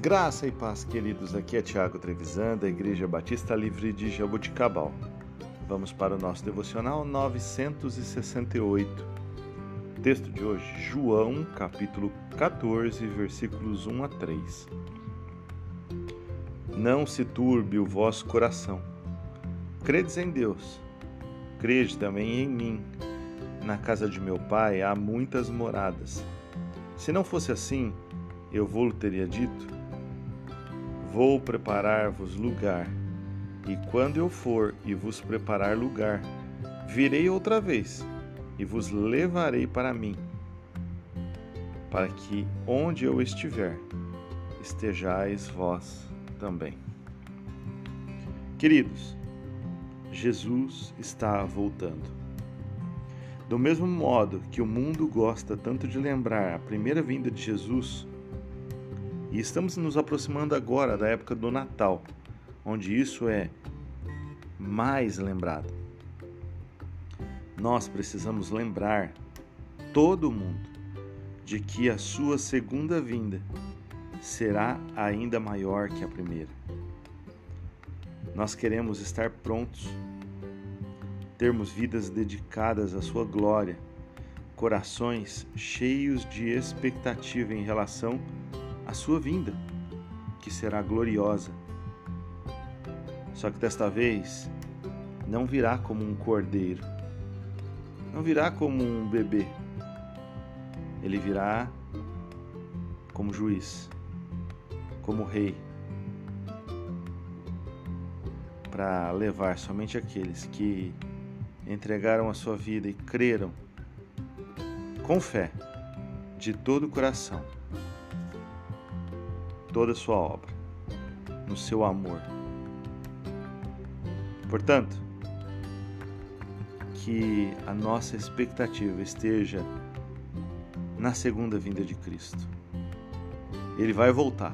Graça e paz, queridos. Aqui é Tiago Trevisan, da Igreja Batista Livre de Jaboticabal. Vamos para o nosso devocional 968. Texto de hoje, João, capítulo 14, versículos 1 a 3. Não se turbe o vosso coração. Credes em Deus. Crede também em mim. Na casa de meu pai há muitas moradas. Se não fosse assim, eu vou teria dito Vou preparar-vos lugar, e quando eu for e vos preparar lugar, virei outra vez e vos levarei para mim, para que onde eu estiver, estejais vós também. Queridos, Jesus está voltando. Do mesmo modo que o mundo gosta tanto de lembrar a primeira vinda de Jesus, e estamos nos aproximando agora da época do Natal, onde isso é mais lembrado. Nós precisamos lembrar todo mundo de que a sua segunda vinda será ainda maior que a primeira. Nós queremos estar prontos, termos vidas dedicadas à sua glória, corações cheios de expectativa em relação a sua vinda, que será gloriosa. Só que desta vez não virá como um cordeiro, não virá como um bebê, ele virá como juiz, como rei, para levar somente aqueles que entregaram a sua vida e creram com fé, de todo o coração toda a sua obra, no seu amor. Portanto, que a nossa expectativa esteja na segunda vinda de Cristo. Ele vai voltar.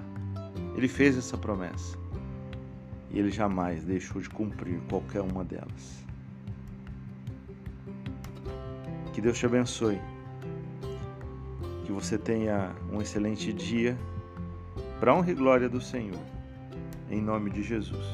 Ele fez essa promessa. E ele jamais deixou de cumprir qualquer uma delas. Que Deus te abençoe. Que você tenha um excelente dia para honra e glória do Senhor. Em nome de Jesus.